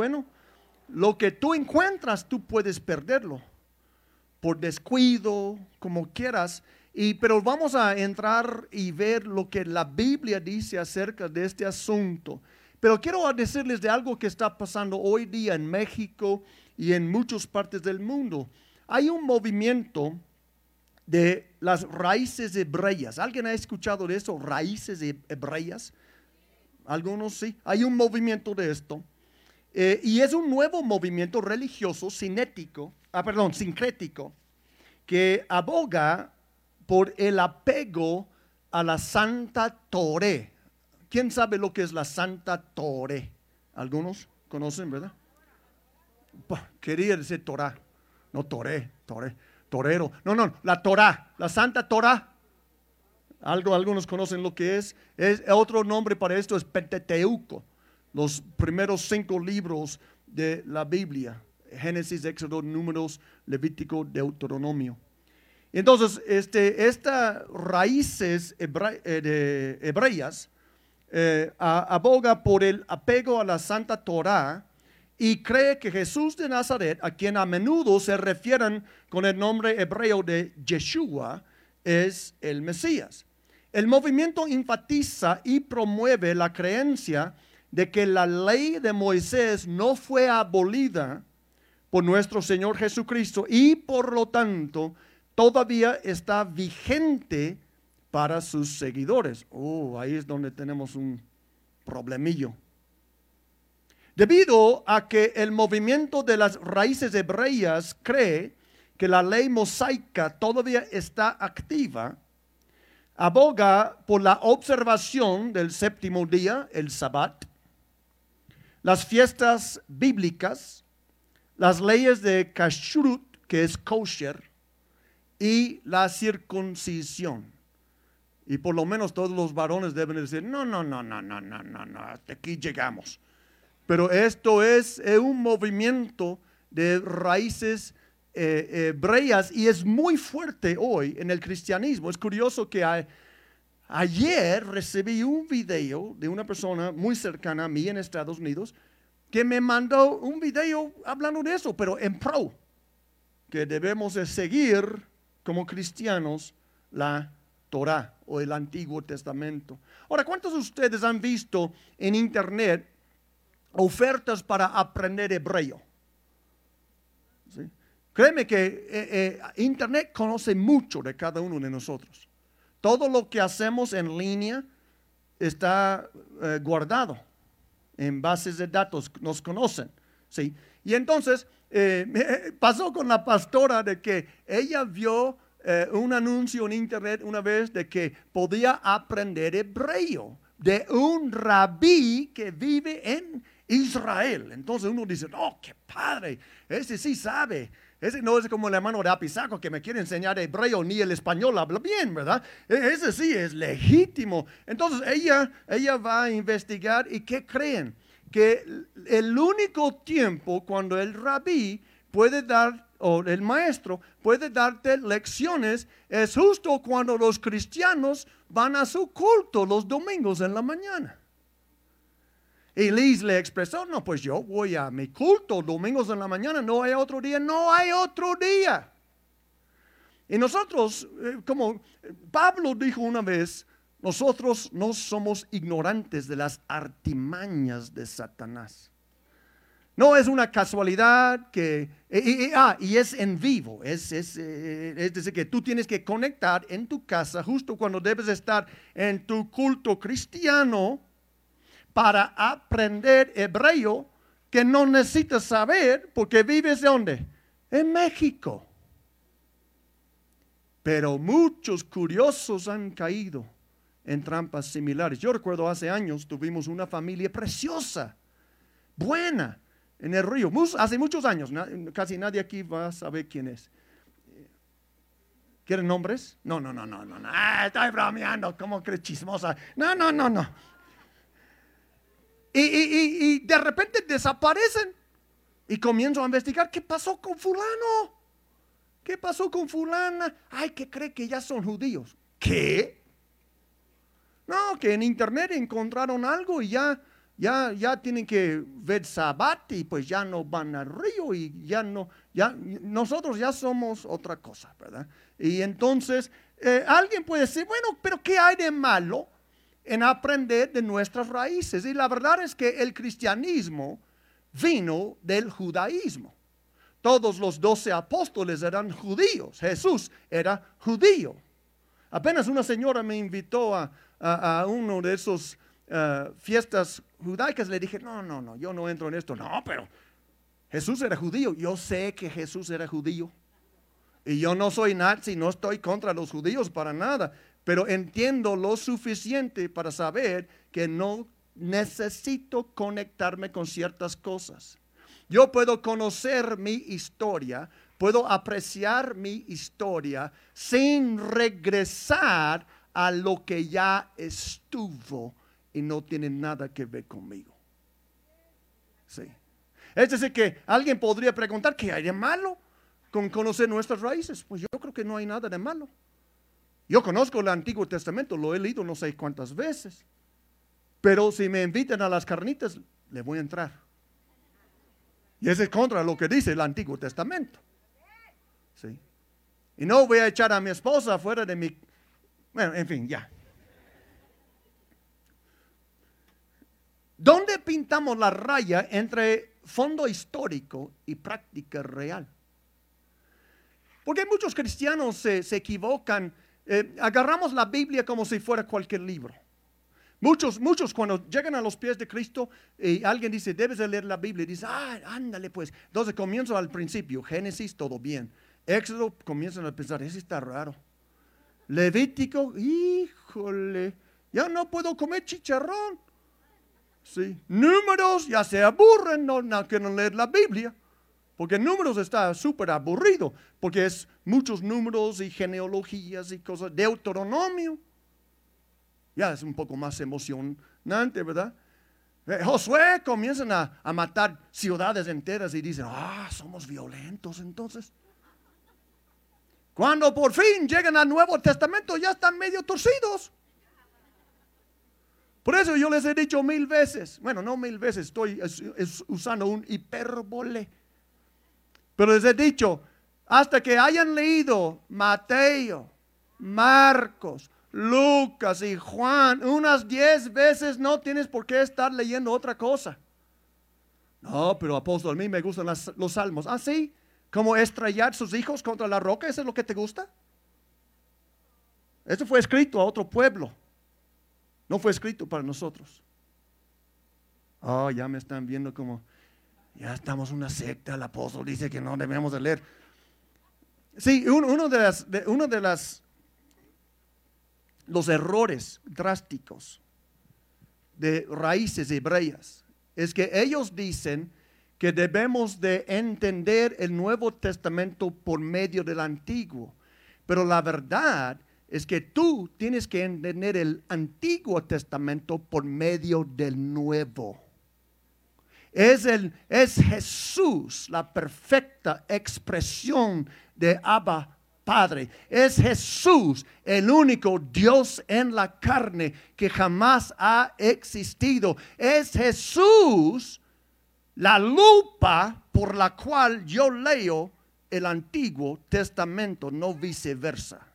bueno, lo que tú encuentras, tú puedes perderlo por descuido, como quieras. Y, pero vamos a entrar y ver lo que la Biblia dice acerca de este asunto. Pero quiero decirles de algo que está pasando hoy día en México y en muchas partes del mundo. Hay un movimiento de las raíces hebreas. ¿Alguien ha escuchado de eso? Raíces hebreas. Algunos sí. Hay un movimiento de esto. Eh, y es un nuevo movimiento religioso cinético, ah, perdón, que aboga por el apego a la Santa Toré. ¿Quién sabe lo que es la Santa Toré? Algunos conocen, ¿verdad? Quería decir Torah, no Toré, Toré, torero. No, no, la Torah, la Santa Torah. Algo, algunos conocen lo que es. es. Otro nombre para esto es Pentateuco, los primeros cinco libros de la Biblia. Génesis, Éxodo, Números, Levítico, Deuteronomio. Entonces, este, estas raíces eh, de hebreas eh, aboga por el apego a la Santa Torah y cree que Jesús de Nazaret, a quien a menudo se refieren con el nombre hebreo de Yeshua, es el Mesías. El movimiento enfatiza y promueve la creencia de que la ley de Moisés no fue abolida por nuestro Señor Jesucristo y por lo tanto todavía está vigente para sus seguidores. Oh, ahí es donde tenemos un problemillo. Debido a que el movimiento de las raíces hebreas cree que la ley mosaica todavía está activa, aboga por la observación del séptimo día, el sabbat, las fiestas bíblicas, las leyes de kashrut, que es kosher, y la circuncisión. Y por lo menos todos los varones deben decir, no, no, no, no, no, no, no, no, hasta aquí llegamos. Pero esto es un movimiento de raíces eh, hebreas y es muy fuerte hoy en el cristianismo. Es curioso que ayer recibí un video de una persona muy cercana a mí en Estados Unidos que me mandó un video hablando de eso, pero en pro, que debemos de seguir como cristianos la Torah o el Antiguo Testamento. Ahora, ¿cuántos de ustedes han visto en internet ofertas para aprender hebreo? Créeme que eh, eh, internet conoce mucho de cada uno de nosotros. Todo lo que hacemos en línea está eh, guardado en bases de datos, nos conocen. ¿sí? Y entonces eh, pasó con la pastora de que ella vio eh, un anuncio en internet una vez de que podía aprender hebreo de un rabí que vive en Israel. Entonces uno dice, oh, qué padre, ese sí sabe. Ese no es como el hermano de Apisaco que me quiere enseñar hebreo ni el español habla bien, ¿verdad? E, ese sí es legítimo. Entonces ella, ella va a investigar y ¿qué creen? que el único tiempo cuando el rabí puede dar, o el maestro puede darte lecciones, es justo cuando los cristianos van a su culto los domingos en la mañana. Y Liz le expresó, no, pues yo voy a mi culto domingos en la mañana, no hay otro día, no hay otro día. Y nosotros, eh, como Pablo dijo una vez, nosotros no somos ignorantes de las artimañas de Satanás. No es una casualidad que... Y, ah, y es en vivo. Es, es, eh, es, decir, que tú tienes que conectar en tu casa justo cuando debes estar en tu culto cristiano para aprender hebreo que no necesitas saber porque vives de dónde? En México. Pero muchos curiosos han caído en trampas similares. Yo recuerdo hace años tuvimos una familia preciosa, buena, en el río. Hace muchos años, casi nadie aquí va a saber quién es. ¿Quieren nombres? No, no, no, no, no, no. Ah, estoy bromeando, como que chismosa. No, no, no, no. Y, y, de repente desaparecen y comienzo a investigar qué pasó con fulano. ¿Qué pasó con fulana? Ay, que cree que ya son judíos. ¿Qué? No, que en internet encontraron algo y ya ya, ya tienen que ver Sabbat y pues ya no van al río y ya no, ya, nosotros ya somos otra cosa, ¿verdad? Y entonces eh, alguien puede decir, bueno, pero ¿qué hay de malo en aprender de nuestras raíces? Y la verdad es que el cristianismo vino del judaísmo. Todos los doce apóstoles eran judíos. Jesús era judío. Apenas una señora me invitó a, a, uno de esos uh, fiestas judaicas. Le dije, no, no, no, yo no entro en esto. No, pero Jesús era judío. Yo sé que Jesús era judío. Y yo no soy nazi, no estoy contra los judíos para nada. Pero entiendo lo suficiente para saber que no necesito conectarme con ciertas cosas. Yo puedo conocer mi historia, puedo apreciar mi historia sin regresar a lo que ya estuvo y no tiene nada que ver conmigo. Sí. Es decir, que alguien podría preguntar, ¿qué hay de malo con conocer nuestras raíces? Pues yo creo que no hay nada de malo. Yo conozco el Antiguo Testamento, lo he leído no sé cuántas veces. Pero si me invitan a las carnitas, le voy a entrar. Y ese es contra lo que dice el Antiguo Testamento. ¿Sí? Y no voy a echar a mi esposa fuera de mi... Bueno, en fin, ya. ¿Dónde pintamos la raya entre fondo histórico y práctica real? Porque muchos cristianos se, equivocan. Eh, agarramos la Biblia como si fuera cualquier libro. Muchos, muchos cuando llegan a los pies de Cristo y alguien dice, debes de leer la Biblia, dice, ah, ándale pues. Entonces comienzo al principio, Génesis, todo bien. Éxodo, comienzan a pensar, ese está raro. Levítico, híjole, ya no puedo comer chicharrón. Sí. Números, ya se aburren, no, quieren leer la Biblia. Porque números está súper aburrido, porque es muchos números y genealogías y cosas. Deuteronomio ya es un poco más emocionante, ¿verdad? Eh, Josué comienzan a, matar ciudades enteras y dicen, ah, somos violentos entonces. Cuando por fin llegan al Nuevo Testamento ya están medio torcidos. Por eso yo les he dicho mil veces, bueno, no mil veces, estoy usando un hipérbole, pero les he dicho, hasta que hayan leído Mateo, Marcos, Lucas y Juan, unas diez veces no tienes por qué estar leyendo otra cosa. No, pero apóstol, a mí me gustan los salmos. Ah, sí, como estrellar sus hijos contra la roca, ¿eso es lo que te gusta? Esto fue escrito a otro pueblo, no fue escrito para nosotros. Oh, ya me están viendo como, ya estamos una secta, el apóstol dice que no debemos de leer. Sí, uno de las, uno de las los errores drásticos de raíces hebreas es que ellos dicen que debemos de entender el Nuevo Testamento por medio del Antiguo. Pero la verdad es que tú tienes que entender el Antiguo Testamento por medio del Nuevo. Es, el, es Jesús la perfecta expresión de Abba Padre. Es Jesús el único Dios en la carne que jamás ha existido. Es Jesús la lupa por la cual yo leo el Antiguo Testamento, no viceversa.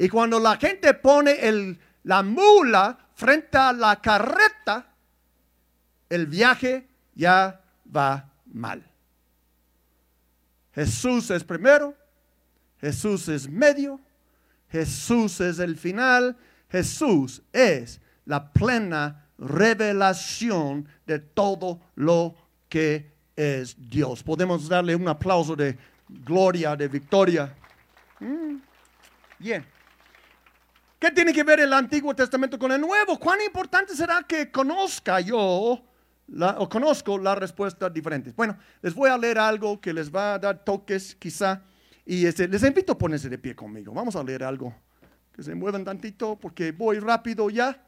Y cuando la gente pone el, la mula frente a la carreta, el viaje ya va mal. Jesús es primero, Jesús es medio, Jesús es el final, Jesús es la plena revelación de todo lo que es Dios. Podemos darle un aplauso de gloria, de victoria. Mm, bien. ¿Qué tiene que ver el Antiguo Testamento con el Nuevo? ¿Cuán importante será que conozca yo o conozco la respuesta diferente. Bueno, les voy a leer algo que les va a dar toques quizá y este, les invito a ponerse de pie conmigo. Vamos a leer algo. Que se muevan tantito porque voy rápido ya.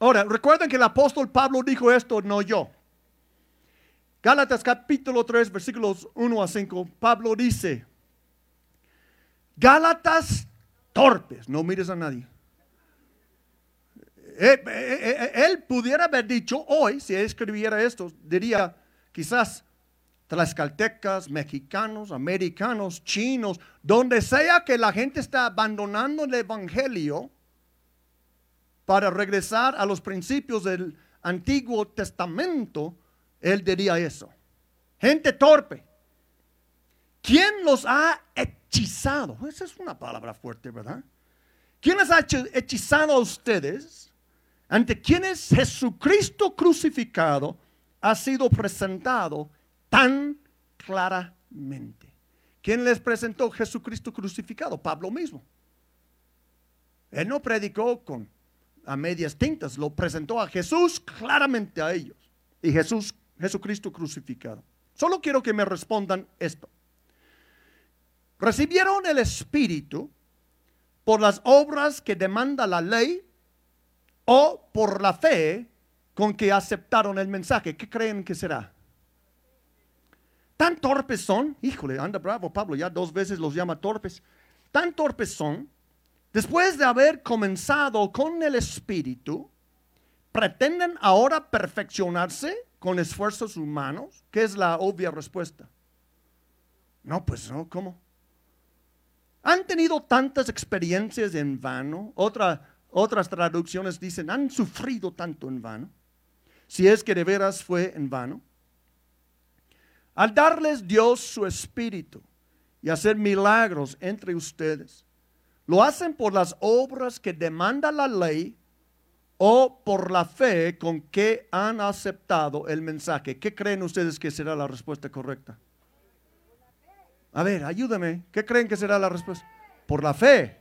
Ahora, recuerden que el apóstol Pablo dijo esto, no yo. Gálatas capítulo 3, versículos 1 a 5, Pablo dice, Gálatas torpes, no mires a nadie Eh, eh, eh, él pudiera haber dicho hoy, si escribiera esto, diría quizás tlaxcaltecas, mexicanos, americanos, chinos, donde sea que la gente está abandonando el Evangelio para regresar a los principios del Antiguo Testamento, él diría eso. Gente torpe. ¿Quién los ha hechizado? Esa es una palabra fuerte, ¿verdad? ¿Quién les ha hechizado a ustedes? Ante quienes Jesucristo crucificado ha sido presentado tan claramente. ¿Quién les presentó Jesucristo crucificado? Pablo mismo. Él no predicó con a medias tintas, lo presentó a Jesús claramente a ellos. Y Jesús, Jesucristo crucificado. Solo quiero que me respondan esto. ¿Recibieron el Espíritu por las obras que demanda la ley o por la fe con que aceptaron el mensaje? ¿Qué creen que será? Tan torpes son, híjole, anda bravo Pablo, ya dos veces los llama torpes. Tan torpes son Después de haber comenzado con el Espíritu, pretenden ahora perfeccionarse con esfuerzos humanos. ¿Qué es la obvia respuesta? No, pues no, ¿cómo? Han tenido tantas experiencias en vano. otras traducciones dicen, han sufrido tanto en vano. Si es que de veras fue en vano. Al darles Dios su espíritu y hacer milagros entre ustedes ¿Lo hacen por las obras que demanda la ley o por la fe con que han aceptado el mensaje? ¿Qué creen ustedes que será la respuesta correcta? A ver, ayúdame. ¿Qué creen que será la respuesta? Por la fe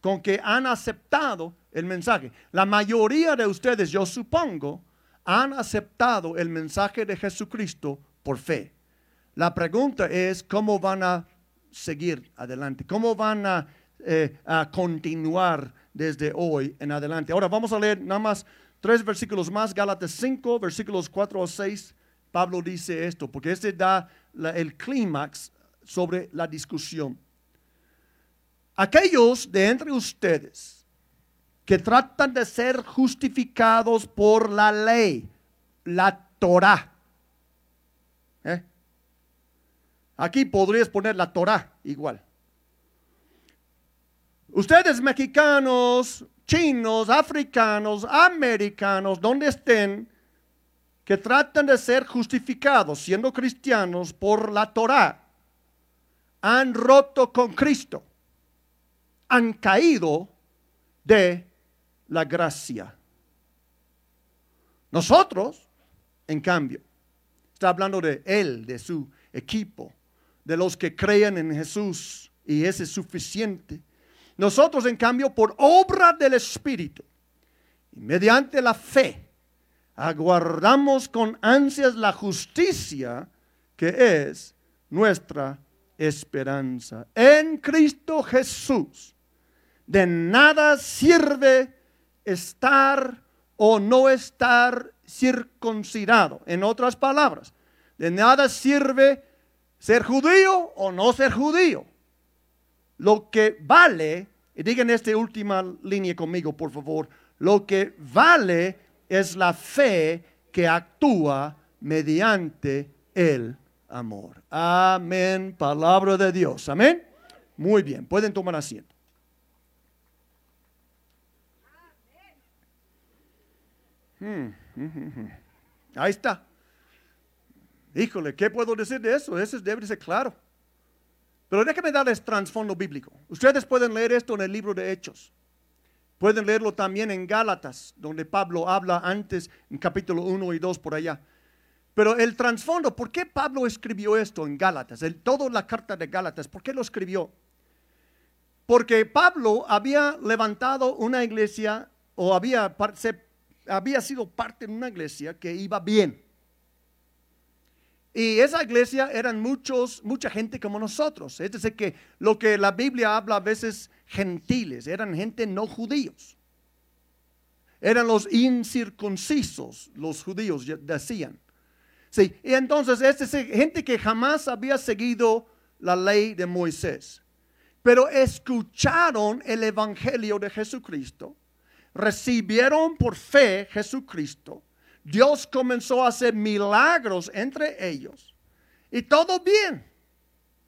con que han aceptado el mensaje. La mayoría de ustedes, yo supongo, han aceptado el mensaje de Jesucristo por fe. La pregunta es cómo van a seguir adelante, cómo van a eh, a continuar desde hoy en adelante. Ahora vamos a leer nada más tres versículos más, Gálatas 5, versículos 4 a 6. Pablo dice esto, porque este da el clímax sobre la discusión. Aquellos de entre ustedes que tratan de ser justificados por la ley, la Torah. ¿eh? Aquí podrías poner la Torah igual. Ustedes mexicanos, chinos, africanos, americanos, donde estén, que tratan de ser justificados siendo cristianos por la Torah, han roto con Cristo, han caído de la gracia. Nosotros, en cambio, está hablando de él, de su equipo, de los que creen en Jesús y ese es suficiente nosotros, en cambio, por obra del Espíritu y mediante la fe, aguardamos con ansias la justicia que es nuestra esperanza. En Cristo Jesús, de nada sirve estar o no estar circuncidado. En otras palabras, de nada sirve ser judío o no ser judío. Lo que vale, y digan esta última línea conmigo, por favor, lo que vale es la fe que actúa mediante el amor. Amén, palabra de Dios. Amén. Muy bien, pueden tomar asiento. Hmm, hmm, hmm, Ahí está. Híjole, ¿qué puedo decir de eso? Eso debe ser claro. Pero déjenme darles trasfondo bíblico. Ustedes pueden leer esto en el libro de Hechos. Pueden leerlo también en Gálatas, donde Pablo habla antes en capítulo 1 y 2 por allá. Pero el trasfondo, ¿por qué Pablo escribió esto en Gálatas? El, toda la carta de Gálatas, ¿por qué lo escribió? Porque Pablo había levantado una iglesia o había, había sido parte de una iglesia que iba bien. Y esa iglesia eran muchos, mucha gente como nosotros. Es decir, que lo que la Biblia habla a veces gentiles, eran gente no judíos. Eran los incircuncisos, los judíos decían. Sí, y entonces es gente que jamás había seguido la ley de Moisés, pero escucharon el evangelio de Jesucristo, recibieron por fe Jesucristo, Dios comenzó a hacer milagros entre ellos. Y todo bien.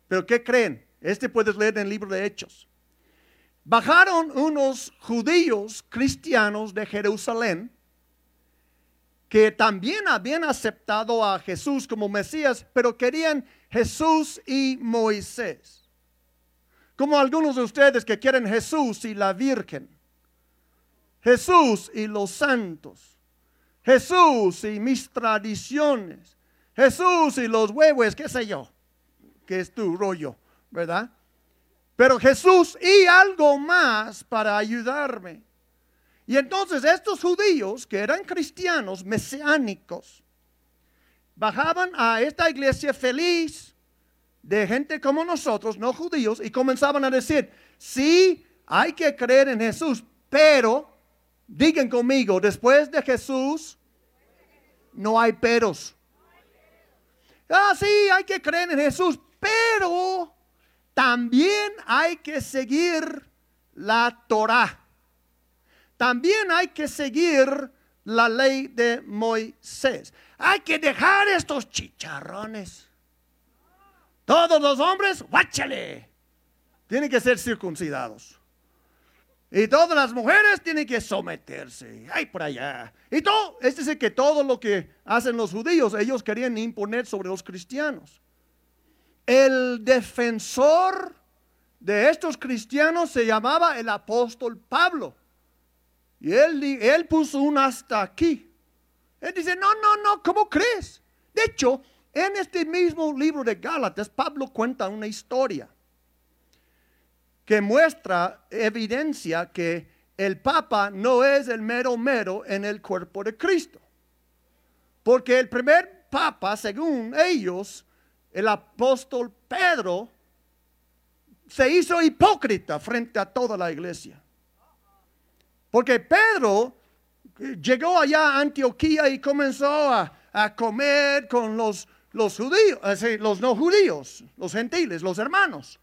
Pero ¿qué creen? Este puedes leer en el libro de Hechos. Bajaron unos judíos cristianos de Jerusalén que también habían aceptado a Jesús como Mesías, pero querían Jesús y Moisés. Como algunos de ustedes que quieren Jesús y la Virgen. Jesús y los santos. Jesús y mis tradiciones. Jesús y los huevos, qué sé yo, que es tu rollo, ¿verdad? Pero Jesús y algo más para ayudarme. Y entonces estos judíos que eran cristianos mesiánicos bajaban a esta iglesia feliz de gente como nosotros, no judíos, y comenzaban a decir, sí, hay que creer en Jesús, pero, digan conmigo, después de Jesús no hay peros. Ah, sí, hay que creer en Jesús, pero también hay que seguir la Torah. También hay que seguir la ley de Moisés. Hay que dejar estos chicharrones. Todos los hombres, guáchale, tienen que ser circuncidados. Y todas las mujeres tienen que someterse. Ay, por allá. Y todo, es decir, que todo lo que hacen los judíos, ellos querían imponer sobre los cristianos. El defensor de estos cristianos se llamaba el apóstol Pablo. Y él, puso un hasta aquí. Él dice, no, no, no, ¿cómo crees? De hecho, en este mismo libro de Gálatas, Pablo cuenta una historia que muestra evidencia que el Papa no es el mero mero en el cuerpo de Cristo. Porque el primer Papa, según ellos, el apóstol Pedro se hizo hipócrita frente a toda la iglesia. Porque Pedro llegó allá a Antioquía y comenzó a, comer con los, los judíos, los no judíos, los gentiles, los hermanos.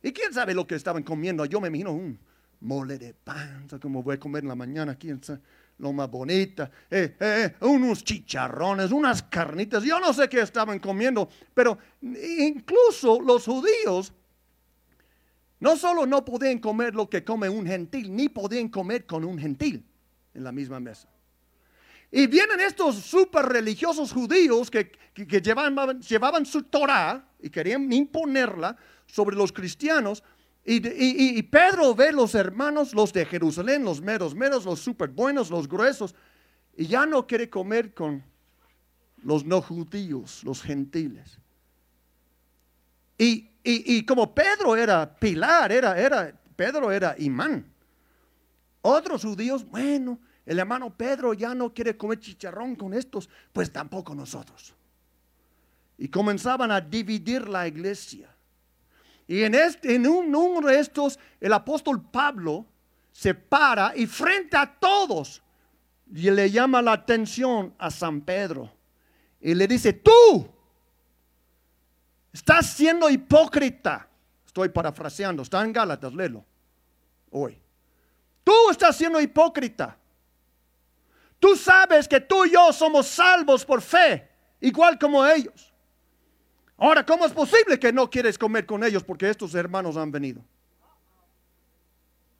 Y quién sabe lo que estaban comiendo. Yo me imagino un mole de pan, como voy a comer en la mañana, quién sabe lo más bonita, eh, eh, eh, unos chicharrones, unas carnitas, yo no sé qué estaban comiendo, pero incluso los judíos no solo no podían comer lo que come un gentil, ni podían comer con un gentil en la misma mesa. Y vienen estos super religiosos judíos que, llevaban, llevaban su Torah y querían imponerla sobre los cristianos y, Pedro ve los hermanos, los de Jerusalén, los meros meros, los súper buenos, los gruesos, y ya no quiere comer con los no judíos, los gentiles. Y, y, como Pedro era pilar, era, era, Pedro era imán. Otros judíos, bueno, el hermano Pedro ya no quiere comer chicharrón con estos, pues tampoco nosotros. Y comenzaban a dividir la iglesia. Y en, este, en uno de estos, el apóstol Pablo se para y frente a todos y le llama la atención a San Pedro. Y le dice, tú estás siendo hipócrita. Estoy parafraseando, está en Gálatas, léelo hoy. Tú estás siendo hipócrita. Tú sabes que tú y yo somos salvos por fe, igual como ellos. Ahora, ¿cómo es posible que no quieres comer con ellos porque estos hermanos han venido?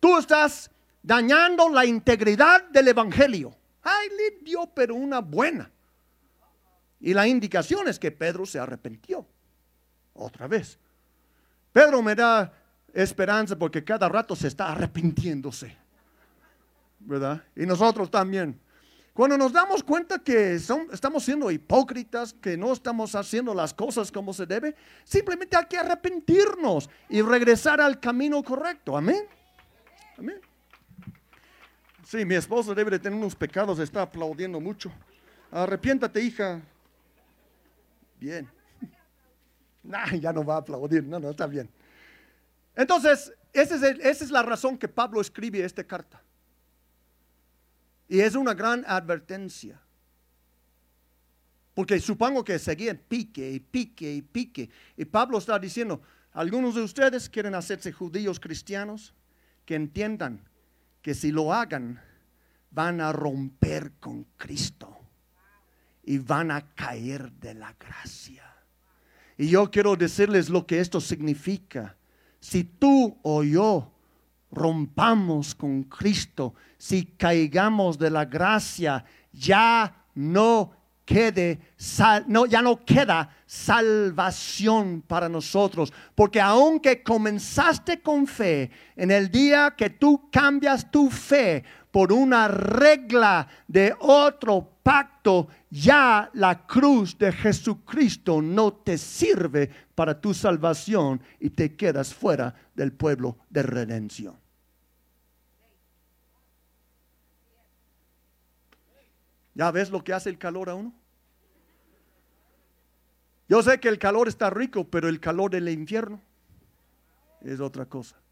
Tú estás dañando la integridad del Evangelio. Ay, le dio pero una buena. Y la indicación es que Pedro se arrepintió. Otra vez. Pedro me da esperanza porque cada rato se está arrepintiéndose. ¿Verdad? Y nosotros también. Cuando nos damos cuenta que estamos siendo hipócritas, que no estamos haciendo las cosas como se debe, simplemente hay que arrepentirnos y regresar al camino correcto. Amén. Amén. Sí, mi esposa debe de tener unos pecados, está aplaudiendo mucho. Arrepiéntate, hija. Bien. Nah, ya no va a aplaudir. No, no, está bien. Entonces, esa es la razón que Pablo escribe esta carta. Y es una gran advertencia. Porque supongo que seguían pique y pique y pique. Y Pablo está diciendo, algunos de ustedes quieren hacerse judíos cristianos, que entiendan que si lo hagan, van a romper con Cristo y van a caer de la gracia. Y yo quiero decirles lo que esto significa. Si tú o yo rompamos con Cristo, si caigamos de la gracia, ya no quede no, ya no queda salvación para nosotros, porque aunque comenzaste con fe, en el día que tú cambias tu fe por una regla de otro pacto, ya la cruz de Jesucristo no te sirve para tu salvación y te quedas fuera del pueblo de redención. ¿Ya ves lo que hace el calor a uno? Yo sé que el calor está rico, pero el calor del infierno es otra cosa.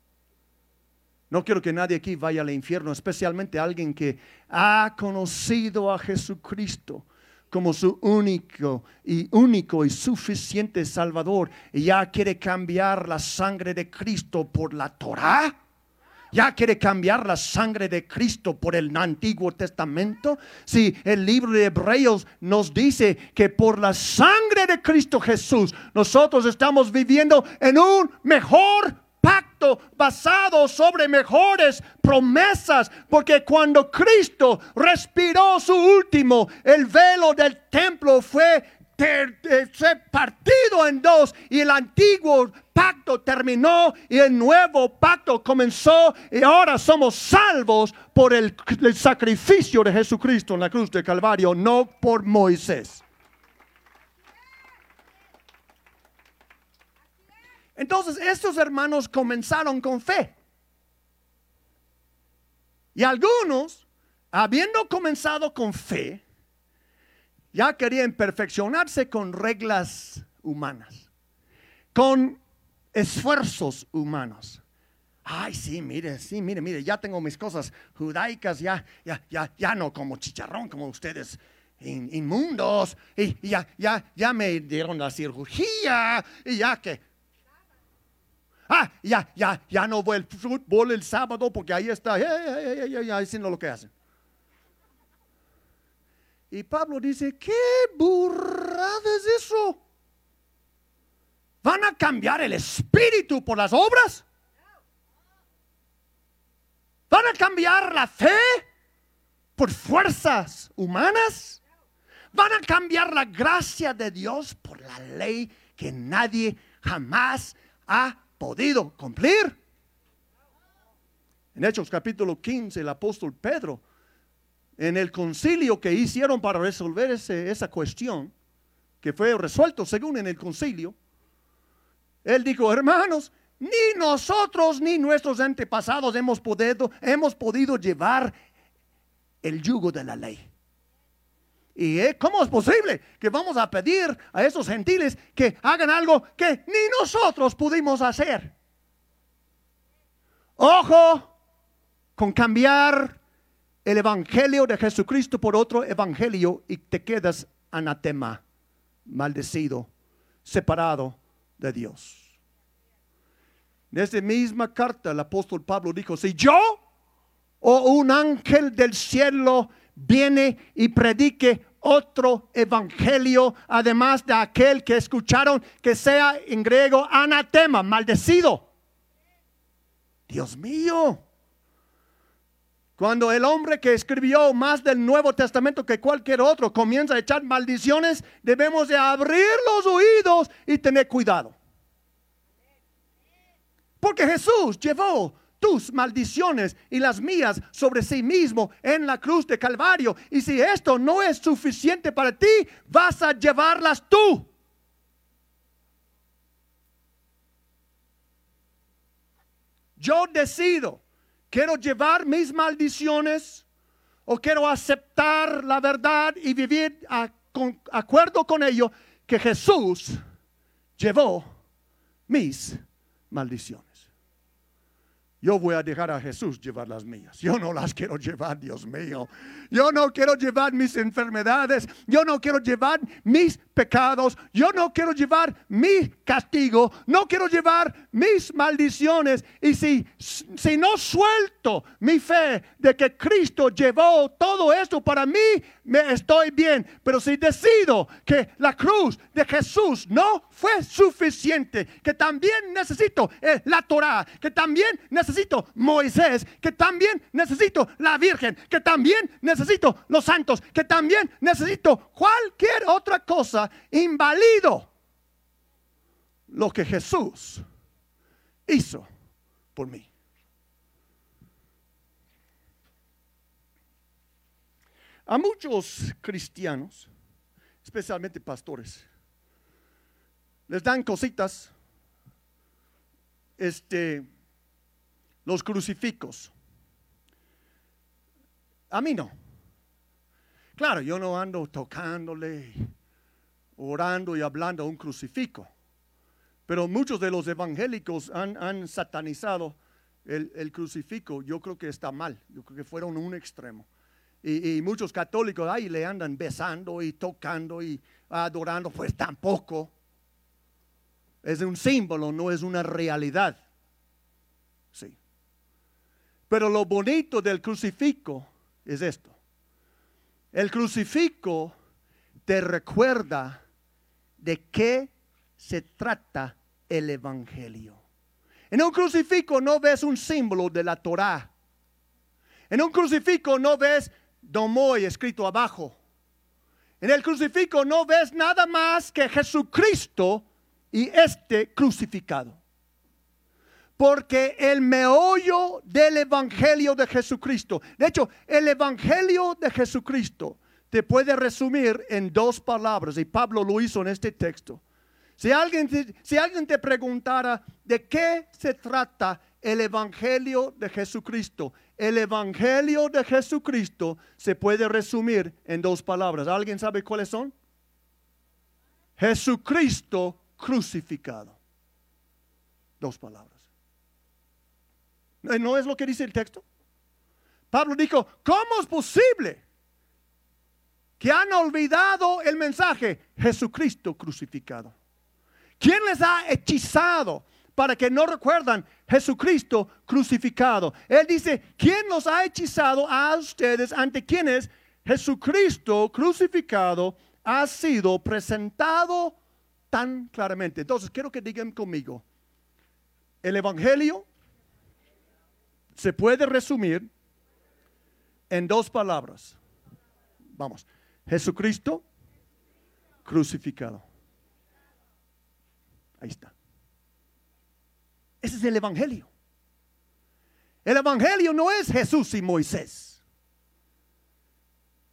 No quiero que nadie aquí vaya al infierno, especialmente alguien que ha conocido a Jesucristo como su único y único y suficiente Salvador y ya quiere cambiar la sangre de Cristo por la Torah. ¿Ya quiere cambiar la sangre de Cristo por el Antiguo Testamento? Si el libro de Hebreos nos dice que por la sangre de Cristo Jesús nosotros estamos viviendo en un mejor pacto basado sobre mejores promesas, porque cuando Cristo respiró su último, el velo del templo fue partido en dos y el antiguo pacto terminó y el nuevo pacto comenzó y ahora somos salvos por el, el sacrificio de Jesucristo en la cruz de Calvario, no por Moisés. Entonces estos hermanos comenzaron con fe. Y algunos, habiendo comenzado con fe, ya querían perfeccionarse con reglas humanas, con esfuerzos humanos. Ay, sí, mire, sí, mire, mire, ya tengo mis cosas judaicas, ya, ya, ya, ya no como chicharrón, como ustedes inmundos, y ya, ya, ya me dieron la cirugía, y ya que, ah, ya, ya, ya no voy al fútbol el sábado porque ahí está, ya, ya, ya, haciendo lo que hacen. Y Pablo dice, ¿qué burrada es eso? ¿Van a cambiar el espíritu por las obras? ¿Van a cambiar la fe por fuerzas humanas? ¿Van a cambiar la gracia de Dios por la ley que nadie jamás ha podido cumplir? En Hechos capítulo 15, el apóstol Pedro en el concilio que hicieron para resolver esa cuestión, que fue resuelto según en el concilio, él dijo, hermanos, ni nosotros ni nuestros antepasados hemos podido, hemos podido llevar el yugo de la ley. ¿Y eh, cómo es posible que vamos a pedir a esos gentiles que hagan algo que ni nosotros pudimos hacer? Ojo con cambiar el evangelio de Jesucristo por otro evangelio y te quedas anatema, maldecido, separado de Dios. En esta misma carta el apóstol Pablo dijo, si yo o un ángel del cielo viene y predique otro evangelio, además de aquel que escucharon, que sea en griego anatema, maldecido. Dios mío, cuando el hombre que escribió más del Nuevo Testamento que cualquier otro comienza a echar maldiciones, debemos de abrir los oídos y tener cuidado. Porque Jesús llevó tus maldiciones y las mías sobre sí mismo en la cruz de Calvario. Y si esto no es suficiente para ti, vas a llevarlas tú. Yo decido ¿Quiero llevar mis maldiciones o quiero aceptar la verdad y vivir a, acuerdo con ello que Jesús llevó mis maldiciones? Yo voy a dejar a Jesús llevar las mías. Yo no las quiero llevar, Dios mío. Yo no quiero llevar mis enfermedades. Yo no quiero llevar mis pecados. Yo no quiero llevar mi castigo. No quiero llevar mis maldiciones. Y si, si no suelto mi fe de que Cristo llevó todo esto para mí, me estoy bien. Pero si decido que la cruz de Jesús no fue suficiente, que también necesito eh, la Torah, que también necesito Moisés, que también necesito la Virgen, que también necesito los santos, que también necesito cualquier otra cosa, invalido lo que Jesús hizo por mí. A muchos cristianos, especialmente pastores, les dan cositas, este, los crucifijos. A mí no. Claro, yo no ando tocándole, orando y hablando a un crucifijo. Pero muchos de los evangélicos han, satanizado el, el, crucifijo. Yo creo que está mal. Yo creo que fueron un extremo. Y, muchos católicos ahí le andan besando y tocando y adorando, pues tampoco. Es un símbolo, no es una realidad. Sí. Pero lo bonito del crucifijo es esto. El crucifijo te recuerda de qué se trata el evangelio. En un crucifijo no ves un símbolo de la Torah. En un crucifijo no ves Domoy escrito abajo. En el crucifijo no ves nada más que Jesucristo y este crucificado. Porque el meollo del Evangelio de Jesucristo, de hecho, el Evangelio de Jesucristo te puede resumir en dos palabras, y Pablo lo hizo en este texto. Si alguien, si alguien te preguntara de qué se trata el Evangelio de Jesucristo, el Evangelio de Jesucristo se puede resumir en dos palabras. ¿Alguien sabe cuáles son? Jesucristo crucificado. Dos palabras. ¿No es lo que dice el texto? Pablo dijo, ¿cómo es posible que han olvidado el mensaje? Jesucristo crucificado. ¿Quién les ha hechizado? Para que no recuerdan Jesucristo crucificado. Él dice, ¿quién nos ha hechizado a ustedes ante quienes Jesucristo crucificado ha sido presentado tan claramente? Entonces, quiero que digan conmigo, el Evangelio se puede resumir en dos palabras. Vamos, Jesucristo crucificado. Ahí está. Ese es el Evangelio. El Evangelio no es Jesús y Moisés.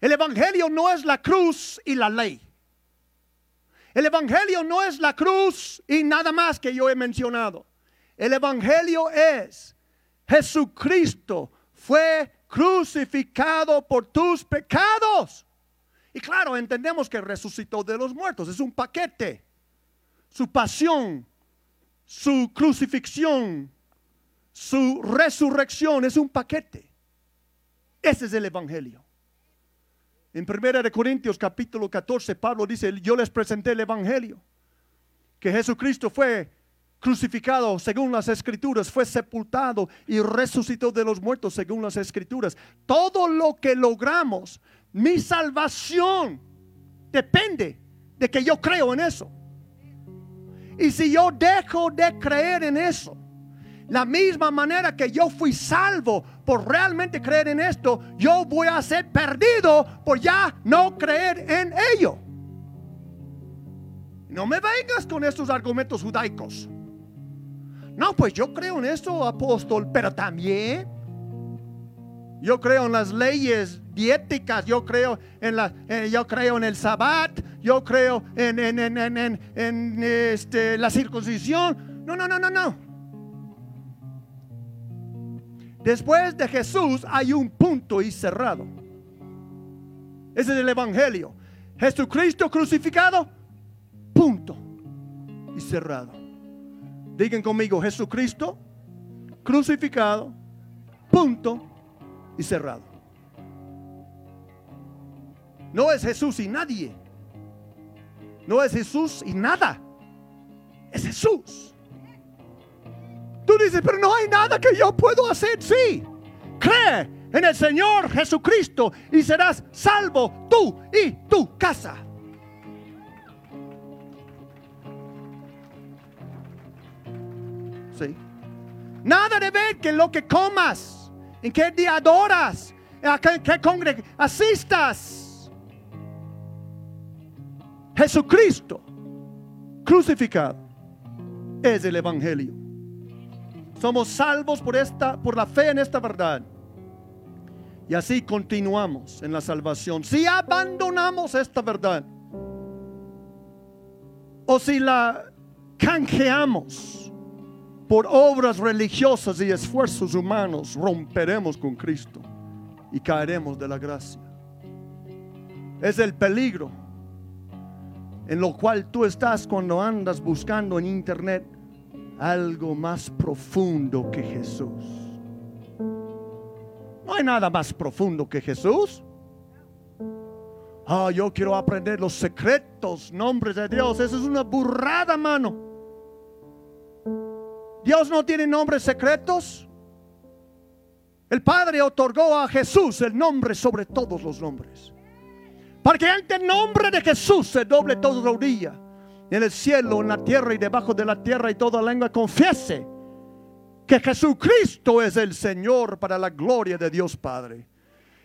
El Evangelio no es la cruz y la ley. El Evangelio no es la cruz y nada más que yo he mencionado. El Evangelio es Jesucristo fue crucificado por tus pecados. Y claro, entendemos que resucitó de los muertos. Es un paquete. Su pasión, su crucifixión, su resurrección es un paquete. Ese es el Evangelio. En 1 Corintios capítulo 14, Pablo dice, yo les presenté el Evangelio, que Jesucristo fue crucificado según las escrituras, fue sepultado y resucitó de los muertos según las escrituras. Todo lo que logramos, mi salvación, depende de que yo creo en eso. Y si yo dejo de creer en eso, la misma manera que yo fui salvo por realmente creer en esto, yo voy a ser perdido por ya no creer en ello. No me vengas con estos argumentos judaicos. No, pues yo creo en esto, apóstol, pero también yo creo en las leyes yo creo en la, eh, yo creo en el sabbat, yo creo en, en, en, en este, la circuncisión. No, no, no, no, no. Después de Jesús hay un punto y cerrado. Ese es el Evangelio. Jesucristo crucificado, punto y cerrado. Digan conmigo, Jesucristo crucificado, punto y cerrado. No es Jesús y nadie. No es Jesús y nada. Es Jesús. Tú dices, pero no hay nada que yo puedo hacer. Sí, cree en el Señor Jesucristo y serás salvo tú y tu casa. Sí. Nada de ver que lo que comas, en qué día adoras, a qué, qué asistas. Jesucristo crucificado es el evangelio. Somos salvos por esta por la fe en esta verdad. Y así continuamos en la salvación. Si abandonamos esta verdad o si la canjeamos por obras religiosas y esfuerzos humanos, romperemos con Cristo y caeremos de la gracia. Es el peligro en lo cual tú estás cuando andas buscando en internet algo más profundo que Jesús. No hay nada más profundo que Jesús. Ah, yo quiero aprender los secretos, nombres de Dios. Eso es una burrada, mano. Dios no tiene nombres secretos. El Padre otorgó a Jesús el nombre sobre todos los nombres. Para que ante el nombre de Jesús se doble toda rodilla. En el cielo, en la tierra y debajo de la tierra y toda lengua confiese que Jesucristo es el Señor para la gloria de Dios Padre.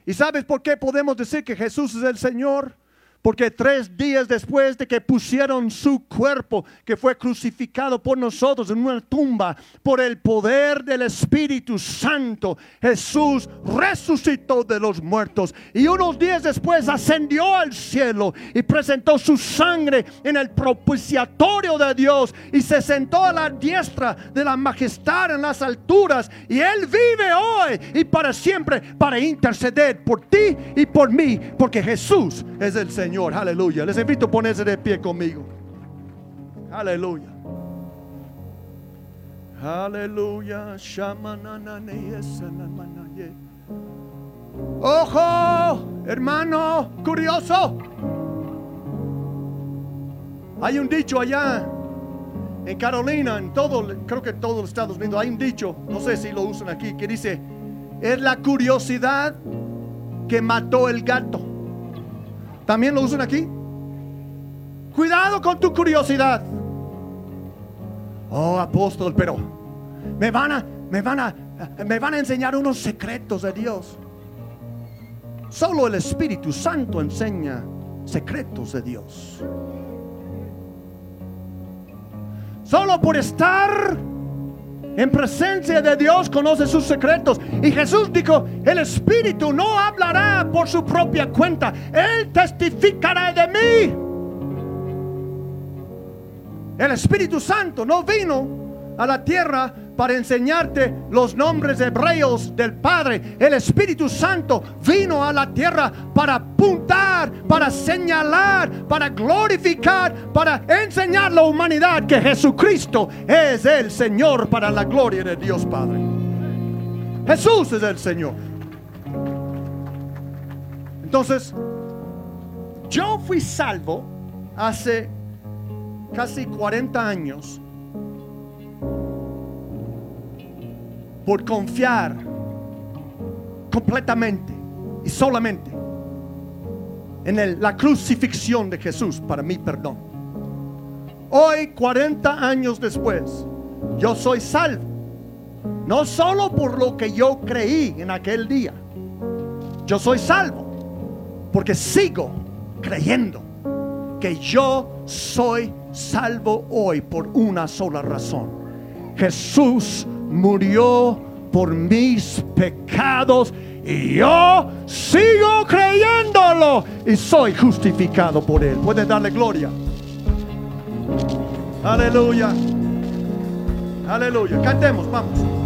¿Y sabes por qué podemos decir que Jesús es el Señor? Porque tres días después de que pusieron su cuerpo, que fue crucificado por nosotros en una tumba, por el poder del Espíritu Santo, Jesús resucitó de los muertos. Y unos días después ascendió al cielo y presentó su sangre en el propiciatorio de Dios y se sentó a la diestra de la majestad en las alturas. Y Él vive hoy y para siempre para interceder por ti y por mí, porque Jesús es el Señor. Aleluya. Les invito a ponerse de pie conmigo. Aleluya. Aleluya. Ojo, hermano, curioso. Hay un dicho allá en Carolina, en todo, creo que en todos los Estados Unidos, hay un dicho, no sé si lo usan aquí, que dice, es la curiosidad que mató el gato. ¿También lo usan aquí? Cuidado con tu curiosidad. Oh, apóstol, pero me van a, me van a, me van a enseñar unos secretos de Dios. Solo el Espíritu Santo enseña secretos de Dios. Solo por estar en presencia de Dios conoce sus secretos. Y Jesús dijo, el Espíritu no hablará por su propia cuenta, Él testificará de mí. El Espíritu Santo no vino a la tierra para enseñarte los nombres hebreos del Padre. El Espíritu Santo vino a la tierra para apuntar, para señalar, para glorificar, para enseñar a la humanidad que Jesucristo es el Señor para la gloria de Dios Padre. Jesús es el Señor. Entonces, yo fui salvo hace casi 40 años por confiar completamente y solamente en la crucifixión de Jesús para mi perdón. Hoy, 40 años después, yo soy salvo. No solo por lo que yo creí en aquel día. Yo soy salvo porque sigo creyendo que yo soy salvo hoy por una sola razón. Jesús murió por mis pecados y yo sigo creyéndolo y soy justificado por él. Puede darle gloria. Aleluya. Aleluya. Cantemos, vamos.